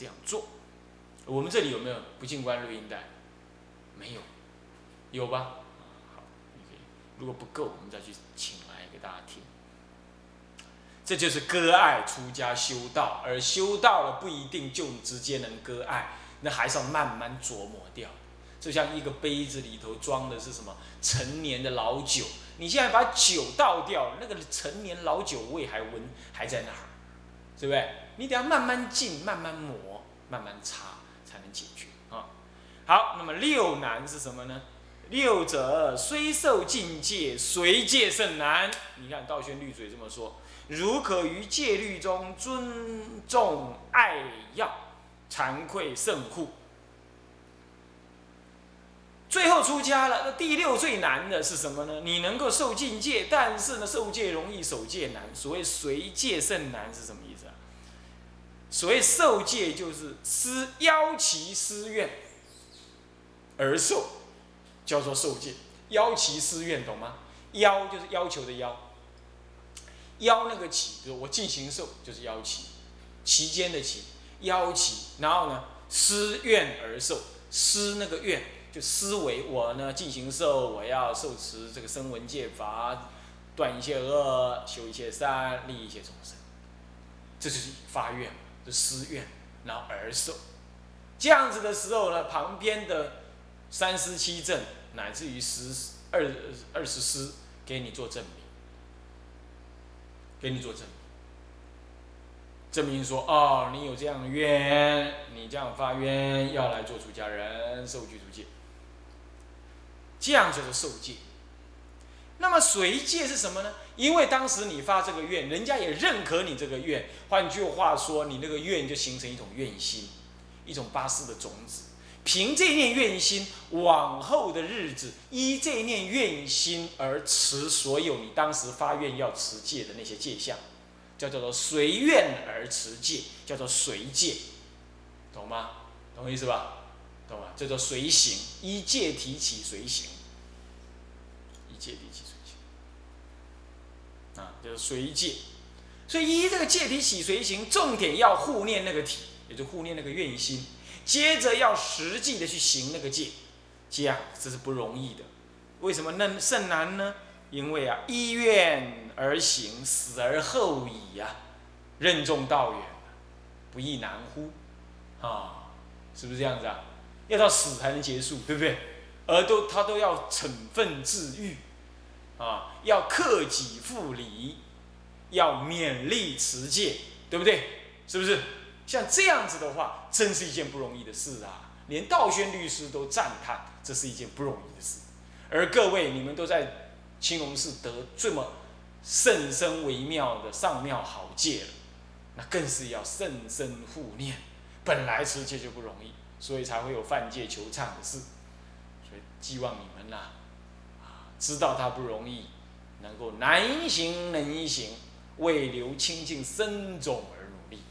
这样做。我们这里有没有不进关录音带？没有，有吧？好，你可以。如果不够，我们再去请来给大家听。这就是割爱出家修道，而修道了不一定就直接能割爱，那还是要慢慢琢磨掉。就像一个杯子里头装的是什么陈年的老酒，你现在把酒倒掉，那个陈年老酒味还闻还在那儿，对不对？你得要慢慢浸，慢慢磨，慢慢查，才能解决啊。好，那么六难是什么呢？六者虽受境界，随戒甚难。你看道宣律嘴这么说：如可于戒律中尊重爱要，惭愧甚护。最后出家了，那第六最难的是什么呢？你能够受境界，但是呢，受戒容易，守戒难。所谓随戒甚难是什么意思啊？所谓受戒就是思邀其思愿而受，叫做受戒。邀其思愿，懂吗？邀就是要求的邀，邀那个起，就是我进行受，就是邀期，期间的期，邀期。然后呢，思愿而受，思那个愿。就思维我呢进行受，我要受持这个声闻戒法，断一切恶，修一切善，利一切众生，这就是发愿，就思愿，然后而受。这样子的时候呢，旁边的三思七正，乃至于十二二十师，给你做证明，给你做证明，证明说哦，你有这样的愿，你这样发愿要来做出家人，受具足戒。这样就是受戒。那么随戒是什么呢？因为当时你发这个愿，人家也认可你这个愿。换句话说，你那个愿就形成一种愿心，一种八事的种子。凭这念愿心，往后的日子依这念愿心而持所有你当时发愿要持戒的那些戒相，叫叫做随愿而持戒，叫做随戒，懂吗？懂意思吧？懂吗？叫做随行，依戒提起随行，依戒提，啊，就是随戒。所以依这个戒体起随行，重点要护念那个体，也就护念那个愿心。接着要实际的去行那个戒，这样这是不容易的。为什么那甚难呢？因为啊，依愿而行，死而后已呀，任重道远，不亦难乎？啊，是不是这样子啊？要到死才能结束，对不对？而都他都要惩愤自愈，啊，要克己复礼，要勉励持戒，对不对？是不是？像这样子的话，真是一件不容易的事啊！连道宣律师都赞叹，这是一件不容易的事。而各位，你们都在青龙寺得这么甚深微妙的上妙好戒了，那更是要甚深护念。本来持戒就不容易。所以才会有犯戒求忏的事，所以寄望你们呐，知道他不容易，能够难行能行，为留清净身种而努力，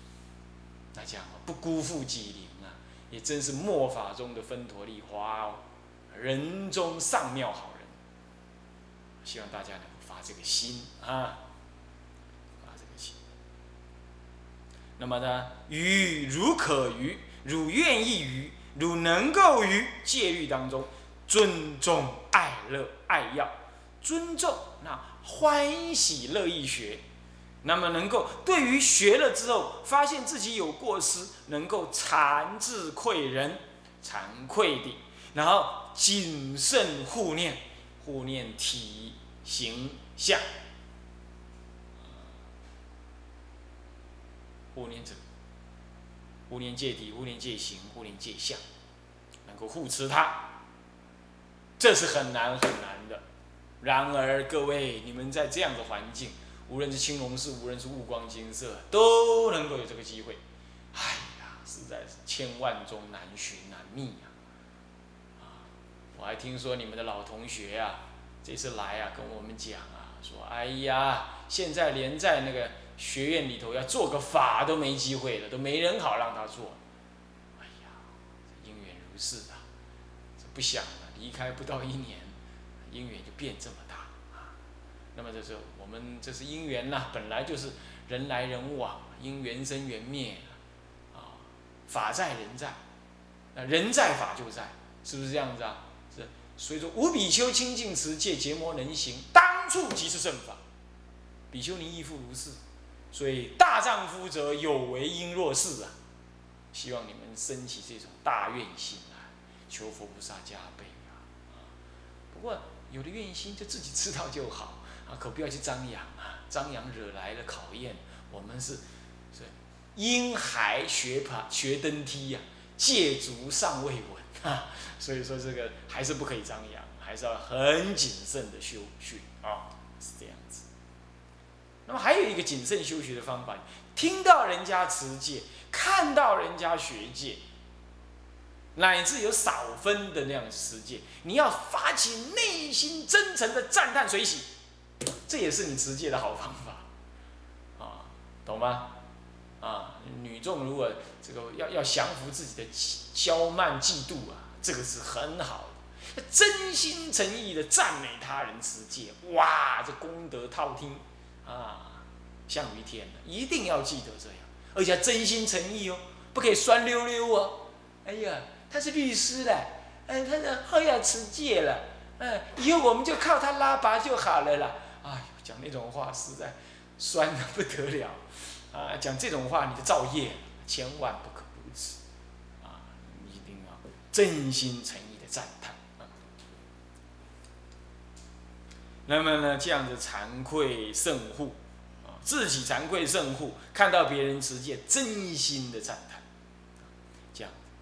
那这样不辜负己灵啊，也真是末法中的分陀利花哦，人中上妙好人，希望大家能够发这个心啊，发这个心。那么呢，于如可于。汝愿意于，汝能够于戒律当中尊重爱乐爱要，尊重那欢喜乐意学，那么能够对于学了之后发现自己有过失，能够惭自愧人，惭愧的，然后谨慎护念，护念体形象，护念者。护念戒体，护念戒行，护念戒相，能够护持它，这是很难很难的。然而，各位，你们在这样的环境，无论是青龙寺，无论是悟光金色，都能够有这个机会。哎呀，实在是千万中难寻难觅呀！啊，我还听说你们的老同学呀，这次来啊，跟我们讲啊，说，哎呀，现在连在那个。学院里头要做个法都没机会了，都没人好让他做。哎呀，因缘如是啊，这不想，离开不到一年，因缘就变这么大啊。那么这是我们这是因缘呐，本来就是人来人往，因缘生缘灭啊。法在人在，那，人在法就在，是不是这样子啊？是。所以说，无比丘清净持戒，结魔能行，当处即是正法。比丘尼亦复如是。所以大丈夫者有为应若是啊！希望你们升起这种大愿心啊，求佛菩萨加倍！不过有的愿心就自己知道就好啊，可不要去张扬啊！张扬惹来了考验。我们是是婴孩学爬学登梯呀，借足尚未稳啊！所以说这个还是不可以张扬，还是要很谨慎的修学啊，是这样子。那么还有一个谨慎修学的方法，听到人家持戒，看到人家学戒，乃至有少分的那样持戒，你要发起内心真诚的赞叹随喜，这也是你持戒的好方法，啊，懂吗？啊，女众如果这个要要降服自己的骄慢嫉妒啊，这个是很好的，真心诚意的赞美他人持戒，哇，这功德滔天。啊，像于天的，一定要记得这样，而且真心诚意哦，不可以酸溜溜哦。哎呀，他是律师的，嗯，他的后要持戒了，嗯，以后我们就靠他拉拔就好了啦。哎呦，讲那种话实在酸的不得了，啊，讲这种话你就造业，千万不可如此，啊，一定要真心诚意的赞叹啊。那么呢，这样子惭愧圣护，啊，自己惭愧圣护，看到别人持戒，真心的赞叹，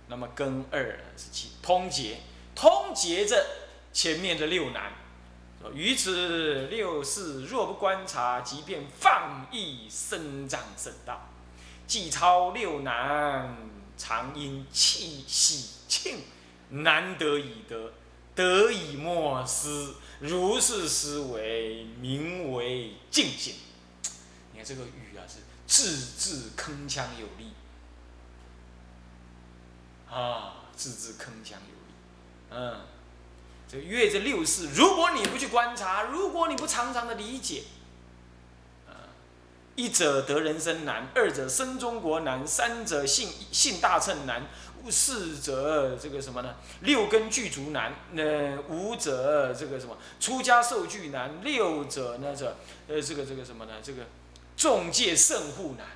那么根二是其通结，通结着前面的六难。于此六事若不观察，即便放逸生长圣道，既超六难，常因气喜庆，难得以得，得以莫失。如是思维，名为静心。你看这个语啊，是字字铿锵有力啊，字字铿锵有力。嗯，这越这六事，如果你不去观察，如果你不常常的理解，啊，一者得人生难，二者生中国难，三者信信大乘难。四者这个什么呢？六根具足难。那五者这个什么？出家受具难。六者呢？这呃这个这个什么呢？这个众戒胜护难。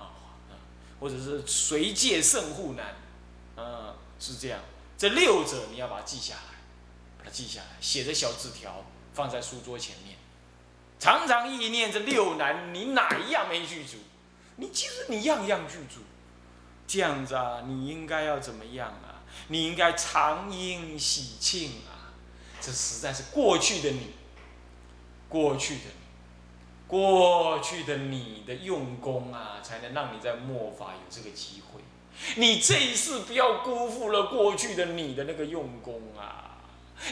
啊或者是随戒胜护难。嗯，是这样。这六者你要把它记下来，把它记下来，写着小纸条放在书桌前面，常常意念这六难，你哪一样没具足？你其实你样样具足。这样子啊，你应该要怎么样啊？你应该常应喜庆啊！这实在是过去的你，过去的你，过去的你的用功啊，才能让你在末法有这个机会。你这一次不要辜负了过去的你的那个用功啊！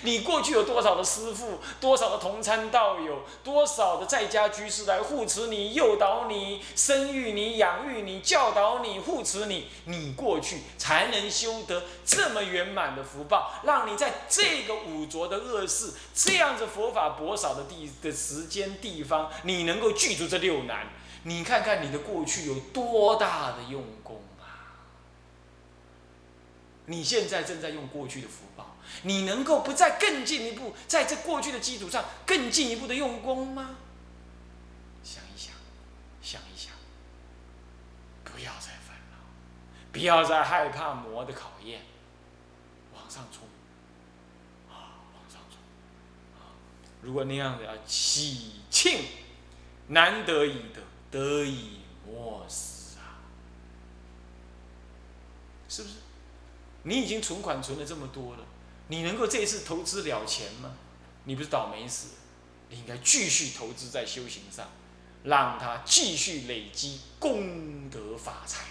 你过去有多少的师父，多少的同参道友，多少的在家居士来护持你、诱导你、生育你、养育你、教导你、护持你，你过去才能修得这么圆满的福报，让你在这个五浊的恶世、这样子佛法薄少的地的时间地方，你能够具足这六难。你看看你的过去有多大的用功！你现在正在用过去的福报。你能够不再更进一步，在这过去的基础上更进一步的用功吗？想一想，想一想，不要再烦恼，不要再害怕魔的考验，往上冲，啊，往上冲，啊！如果那样子要喜庆，难得已得，得以莫失啊，是不是？你已经存款存了这么多了。你能够这一次投资了钱吗？你不是倒霉死？你应该继续投资在修行上，让他继续累积功德法财，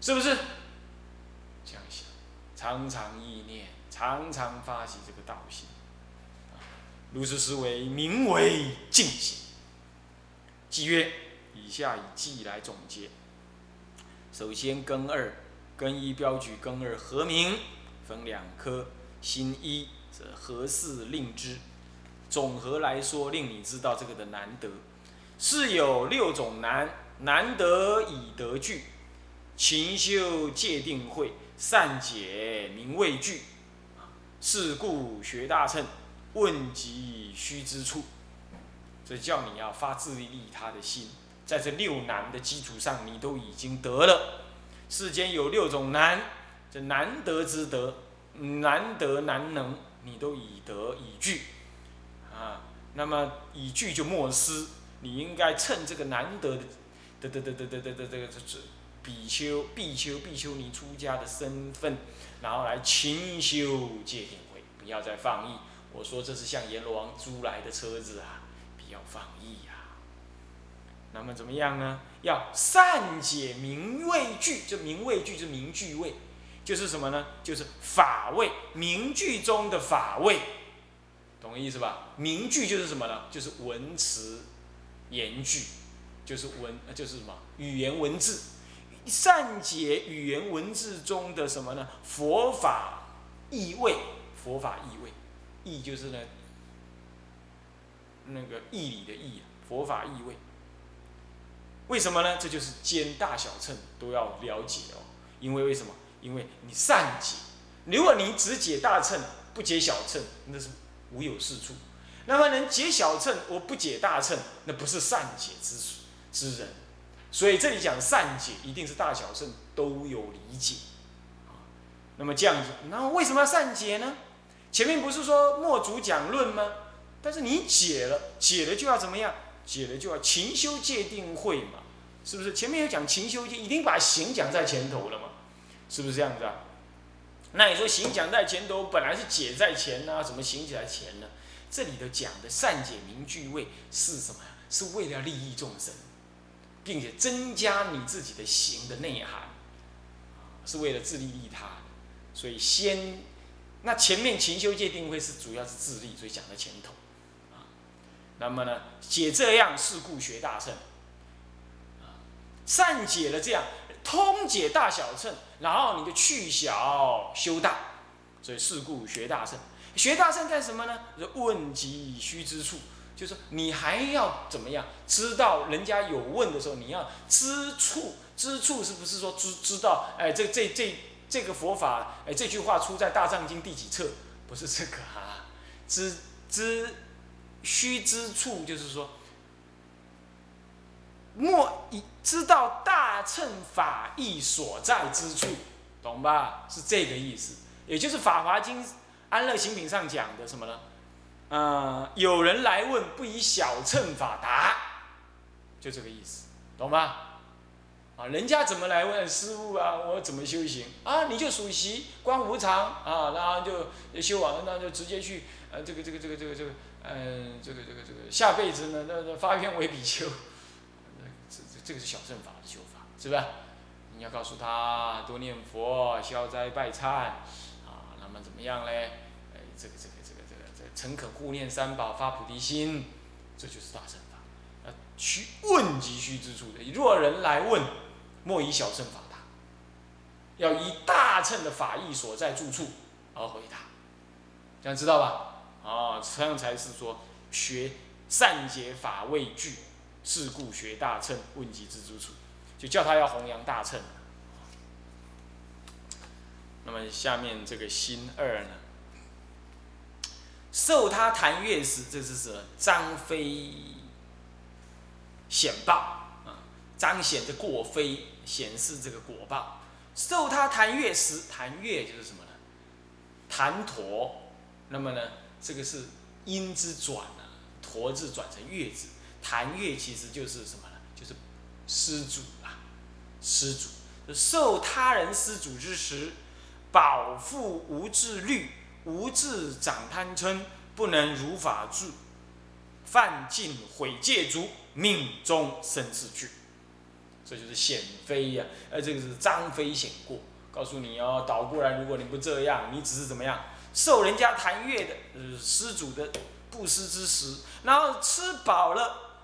是不是？这样想，常常意念，常常发起这个道心，如是思维，名为静心。即曰：以下以记来总结。首先，根二，根一标举根二何名？分两科，心一则何事令之？总和来说，令你知道这个的难得，是有六种难，难得以得具。勤修戒定慧，善解明畏惧，是故学大乘，问及须知处。所以叫你要发自利他的心，在这六难的基础上，你都已经得了。世间有六种难，这难得之得，难得难能，你都以德以具，啊，那么以具就莫失，你应该趁这个难得的，得得得得得得得这个这这比丘必丘必丘尼出家的身份，然后来勤修戒定慧，不要再放逸。我说这是向阎罗王租来的车子啊。那么怎么样呢？要善解明畏句，这明畏句是名句位，就是什么呢？就是法位，名句中的法位，懂我意思吧？名句就是什么呢？就是文词言句，就是文，就是什么语言文字，善解语言文字中的什么呢？佛法意味，佛法意味，意就是呢。那个义理的义，佛法意味。为什么呢？这就是兼大小乘都要了解哦。因为为什么？因为你善解，如果你只解大乘不解小乘，那是无有是处。那么能解小乘，我不解大乘，那不是善解之之人。所以这里讲善解，一定是大小乘都有理解。那么这样子，那为什么要善解呢？前面不是说莫主讲论吗？但是你解了，解了就要怎么样？解了就要勤修戒定慧嘛，是不是？前面有讲勤修戒，已经把行讲在前头了嘛，是不是这样子啊？那你说行讲在前头，本来是解在前呢，怎么行起来前呢？这里头讲的善解明句位是什么呀？是为了利益众生，并且增加你自己的行的内涵，是为了自利利他。所以先，那前面勤修戒定慧是主要是自利，所以讲在前头。那么呢，解这样是故学大乘，善解了这样通解大小乘，然后你就去小修大，所以是故学大乘。学大乘干什么呢？问及须知处，就是你还要怎么样？知道人家有问的时候，你要知处，知处是不是说知知道？哎，这这这这个佛法，哎，这句话出在大藏经第几册？不是这个啊，知知。须知处就是说，莫以知道大乘法义所在之处，懂吧？是这个意思。也就是《法华经·安乐行品》上讲的什么呢？呃，有人来问，不以小乘法答，就这个意思，懂吧？啊，人家怎么来问师傅啊？我怎么修行啊？你就属习观无常啊，然后就修完了，那就直接去呃，这个这个这个这个这个。嗯，这个这个这个下辈子呢，那那发愿为比丘，这这这个是小乘法的修法，是吧？你要告诉他多念佛、消灾拜忏，啊，那么怎么样嘞？哎，这个这个这个这个这诚恳护念三宝、发菩提心，这就是大乘法。啊，须问急需之处的，若人来问，莫以小乘法答，要以大乘的法义所在住处而回答，这样知道吧？啊，这样才是说学善解法畏惧，是故学大乘问及之诸处，就叫他要弘扬大乘。那么下面这个心二呢，受他谈乐时，这是什么？张飞显报啊，彰显的过非，显示这个果报。受他谈乐时，谈乐就是什么呢？谈陀，那么呢？这个是音之转啊，驼字转成月字，弹乐其实就是什么呢？就是施主啊，施主受他人施主之时，饱腹无自律，无自长贪嗔，不能如法住，犯禁毁戒足，命中生死去。这就是显非呀，呃，这个是张飞显过，告诉你哦，倒过来，如果你不这样，你只是怎么样？受人家弹乐的，呃，施主的布施之时，然后吃饱了，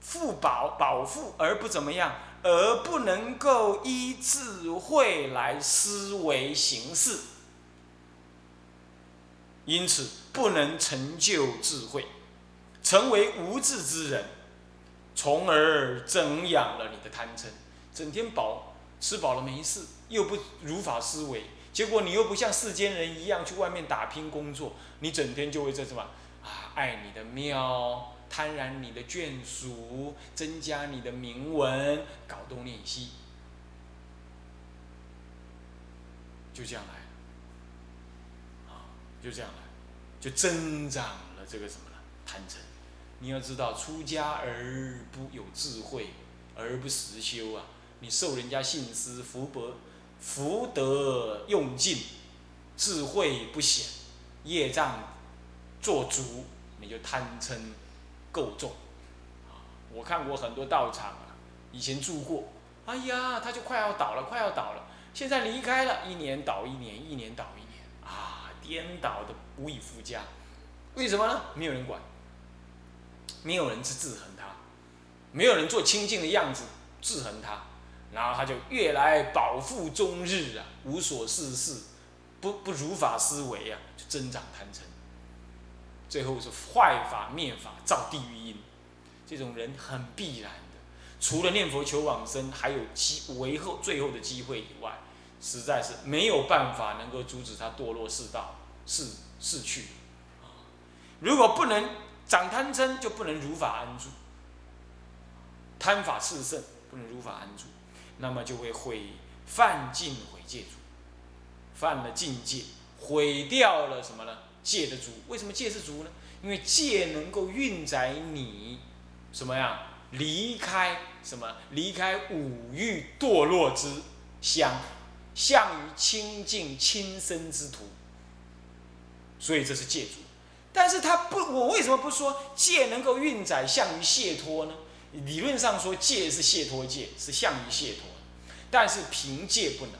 富饱饱腹而不怎么样，而不能够依智慧来思维行事，因此不能成就智慧，成为无智之人，从而增养了你的贪嗔，整天饱吃饱了没事，又不如法思维，结果你又不像世间人一样去外面打拼工作，你整天就会在什么啊，爱你的庙，贪婪你的眷属，增加你的名闻，搞东念西，就这样来，啊，就这样来，就增长了这个什么了，贪嗔。你要知道，出家而不有智慧，而不实修啊！你受人家信施，福薄福德用尽，智慧不显，业障做足，你就贪嗔够重！我看过很多道场啊，以前住过，哎呀，他就快要倒了，快要倒了，现在离开了，一年倒一年，一年倒一年，啊，颠倒的无以复加，为什么呢？没有人管。没有人去制衡他，没有人做清净的样子制衡他，然后他就越来饱腹终日啊，无所事事，不不如法思维啊，就增长贪嗔，最后是坏法灭法造地狱因，这种人很必然的。除了念佛求往生，还有机为后最后的机会以外，实在是没有办法能够阻止他堕落世道逝逝去。如果不能。长贪嗔就不能如法安住，贪法炽盛不能如法安住，那么就会毁犯禁毁戒主，犯了禁戒，毁掉了什么呢？戒的主，为什么戒是主呢？因为戒能够运载你什么呀？离开什么？离开五欲堕落之乡，向于清净亲身之途。所以这是戒主。但是他不，我为什么不说戒能够运载向于解脱呢？理论上说戒是解脱戒，是向于解脱，但是凭戒不能，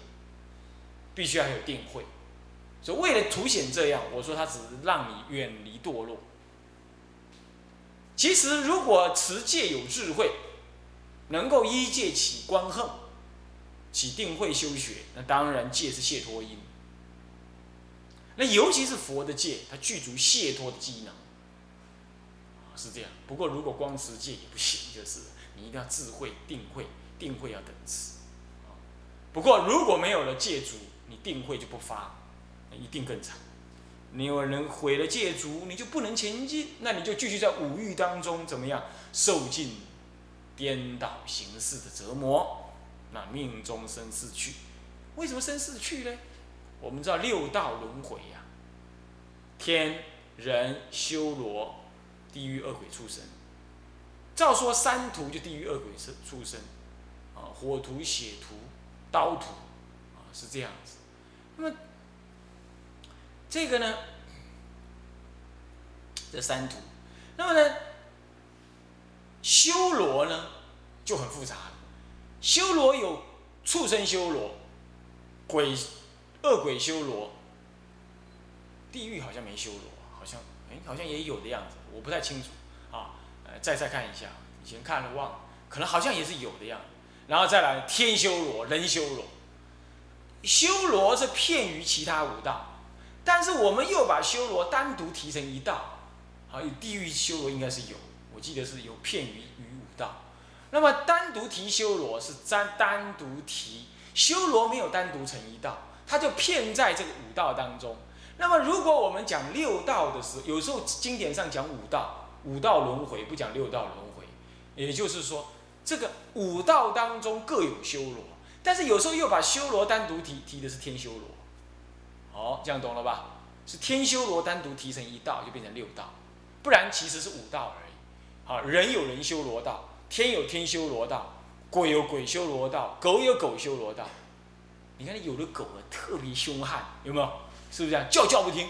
必须要有定慧。所以为了凸显这样，我说他只是让你远离堕落。其实如果持戒有智慧，能够依戒起观恨，起定慧修学，那当然戒是解脱因。那尤其是佛的戒，它具足解脱的机能，是这样。不过如果光持戒也不行，就是你一定要智慧定慧，定慧要等持。不过如果没有了戒足，你定慧就不发，一定更惨。你有人毁了戒足，你就不能前进，那你就继续在五欲当中怎么样受尽颠倒形式的折磨，那命中生死去。为什么生死去呢？我们知道六道轮回呀，天人修罗，地狱恶鬼畜生。照说三途就地狱恶鬼畜畜生，啊，火图、血图、刀图，啊，是这样子。那么这个呢，这三途，那么呢，修罗呢就很复杂了。修罗有畜生修罗，鬼。恶鬼修罗，地狱好像没修罗，好像哎，好像也有的样子，我不太清楚啊。呃，再再看一下，以前看了忘了，可能好像也是有的样。然后再来天修罗、人修罗，修罗是片于其他五道，但是我们又把修罗单独提成一道，好，有地狱修罗应该是有，我记得是有片于于五道。那么单独提修罗是单单独提修罗，没有单独成一道。他就骗在这个五道当中。那么，如果我们讲六道的时候，有时候经典上讲五道，五道轮回不讲六道轮回，也就是说，这个五道当中各有修罗，但是有时候又把修罗单独提，提的是天修罗。好，这样懂了吧？是天修罗单独提成一道，就变成六道，不然其实是五道而已。好，人有人修罗道，天有天修罗道，鬼有鬼修罗道，狗有狗修罗道。你看，有的狗啊特别凶悍，有没有？是不是这样叫叫不听？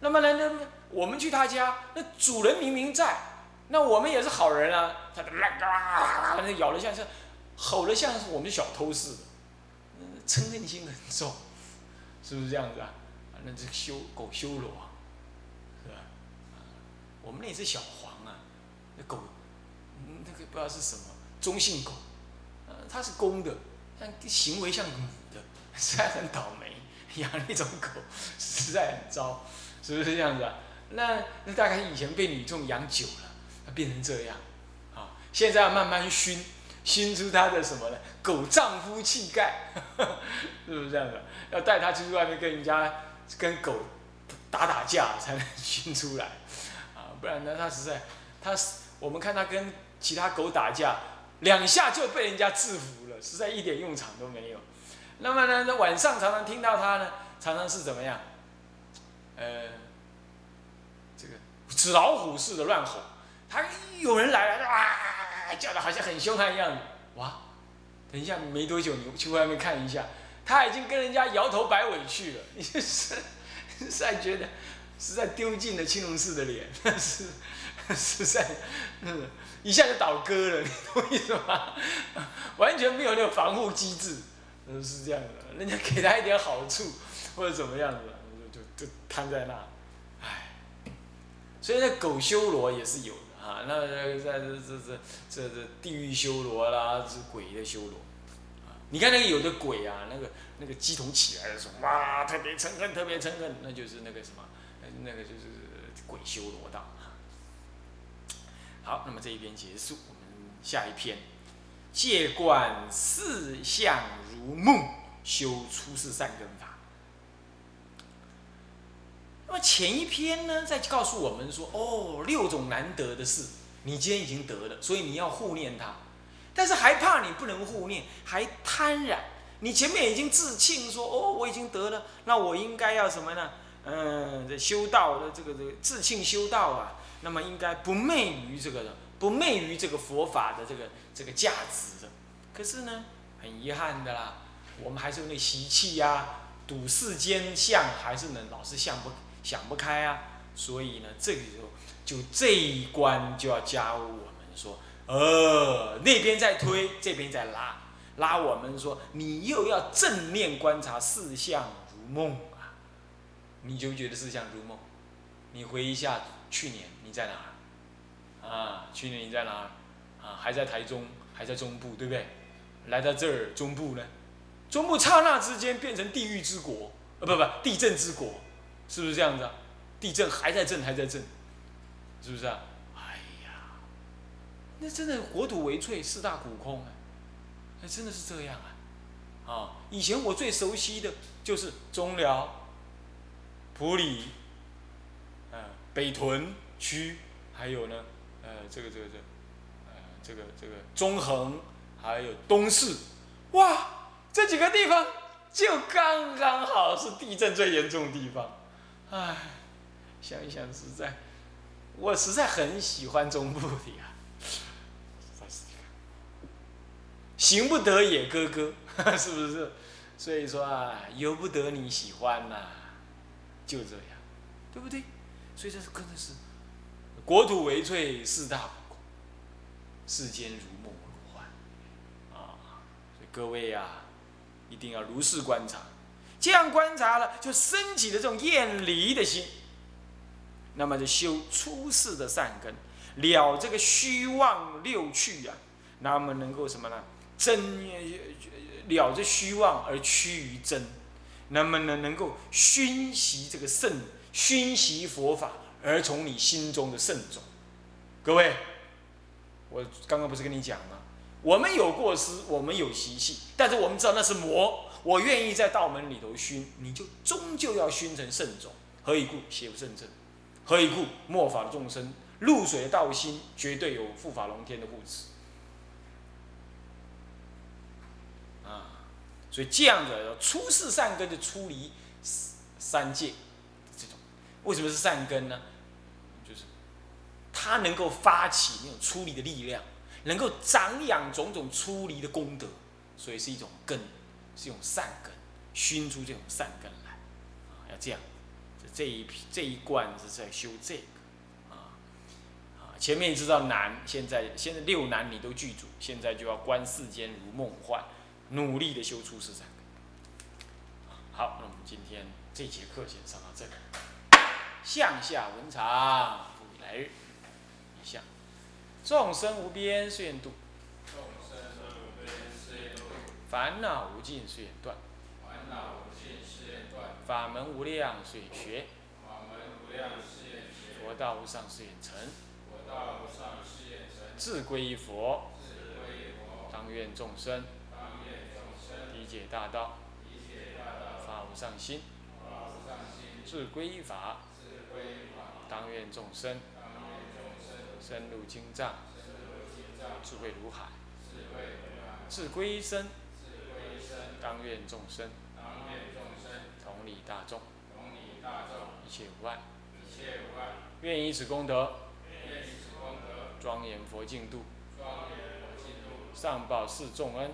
那么呢，那我们去他家，那主人明明在，那我们也是好人啊，它反正咬的像是，吼的像是我们小偷似的，嗔恨心很重，是不是这样子啊？那这修狗修罗，是吧？我们那只小黄啊，那狗，那个不知道是什么中性狗，呃，它是公的，但行为像母的。实在很倒霉，养那种狗实在很糟，是不是这样子啊？那那大概以前被女众养久了，它变成这样，啊，现在要慢慢熏，熏出它的什么呢？狗丈夫气概，是不是这样的？要带它出去外面跟人家跟狗打打架才能熏出来，啊，不然呢，他实在，他我们看他跟其他狗打架，两下就被人家制服了，实在一点用场都没有。那么呢，那晚上常常听到他呢，常常是怎么样？呃，这个纸老虎似的乱吼，他有人来了，啊，叫的好像很凶悍一样。哇，等一下没多久你去外面看一下，他已经跟人家摇头摆尾去了。你是实在觉得实在丢尽了青龙寺的脸，是实在，嗯，一下就倒戈了，你懂意思吗？完全没有那个防护机制，嗯，是这样的，人家给他一点好处 或者怎么样子。就就就瘫在那，唉，所以那狗修罗也是有的啊。那在这这这这这地狱修罗啦，是鬼的修罗。你看那个有的鬼啊，那个那个鸡同起来的时候，哇，特别嗔恨，特别嗔恨，那就是那个什么，那个就是鬼修罗道。好，那么这一篇结束，我们下一篇，借观四相如梦，修出世善根法。那么前一篇呢，在告诉我们说，哦，六种难得的事，你今天已经得了，所以你要护念它。但是还怕你不能护念，还贪染。你前面已经自庆说，哦，我已经得了，那我应该要什么呢？嗯，这修道的这个这个自庆修道啊，那么应该不昧于这个的，不昧于这个佛法的这个这个价值的。可是呢，很遗憾的啦，我们还是有那习气呀，赌世间相，还是能老是相不。想不开啊，所以呢，这个时候就这一关就要加入我们说，呃，那边在推，这边在拉，拉我们说，你又要正面观察四相如梦啊，你就觉得四相如梦，你回忆一下去年你在哪？啊，去年你在哪儿？啊，还在台中，还在中部，对不对？来到这儿中部呢，中部刹那之间变成地狱之国，呃，不不，地震之国。是不是这样子啊？地震还在震，还在震，是不是啊？哎呀，那真的国土为脆，四大古空啊，哎，真的是这样啊！啊，以前我最熟悉的就是中寮、普里、呃北屯区，还有呢，呃，这个这个这，呃，这个这个中横，还有东市，哇，这几个地方就刚刚好是地震最严重的地方。唉，想一想，实在，我实在很喜欢中部的呀。行不得也，哥哥，是不是？所以说啊，由不得你喜欢呐，就这样，对不对？所以这是真的是，国土为脆，四大不空，世间如梦如幻，啊！所以各位呀，一定要如是观察。这样观察了，就升起了这种厌离的心，那么就修出世的善根，了这个虚妄六趣呀，那么能够什么呢？真了这虚妄而趋于真，那么呢能够熏习这个圣，熏习佛法而从你心中的圣种。各位，我刚刚不是跟你讲吗？我们有过失，我们有习气，但是我们知道那是魔。我愿意在道门里头熏，你就终究要熏成圣种。何以故？邪不胜正。何以故？末法众生入水的道心，绝对有护法龙天的护持。啊，所以这样的出世善根就出离三界，这种为什么是善根呢？他能够发起那种出离的力量，能够长养种种出离的功德，所以是一种根。是用善根熏出这种善根来，啊，要这样，这一这一贯是在修这个，啊，啊，前面知道难，现在现在六难你都具足，现在就要观世间如梦幻，努力的修出世善根。好，那我们今天这节课先上到这里，向下文长，不来日，众生无边誓愿度。烦恼无尽，誓愿断；烦恼无尽，誓愿断；法门无量，誓愿学；佛道无上，誓愿成；佛道无上，誓愿成；自归依佛，当愿众生当愿众生理解大道，理解大道，发无上心，自归依法。自归依法，当愿众生当愿众生深入经藏，智慧如海。智慧如海，自归依身，自归依身，当愿众生当愿众生同理大众，同理大众，一切无碍。一切无碍，愿以此功德，庄严佛净土，庄严佛净土，上报四重恩，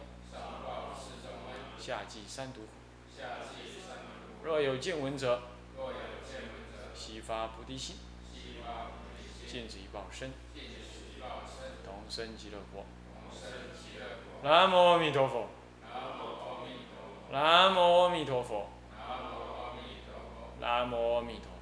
下济三途苦。下济三途苦。若有见闻者，若有见闻者，悉发菩提心，尽此一报身，同生极乐国。同生极乐国。南无阿弥陀佛。南无阿弥陀佛。南无阿弥陀佛。南无阿弥陀佛。南无阿弥陀佛。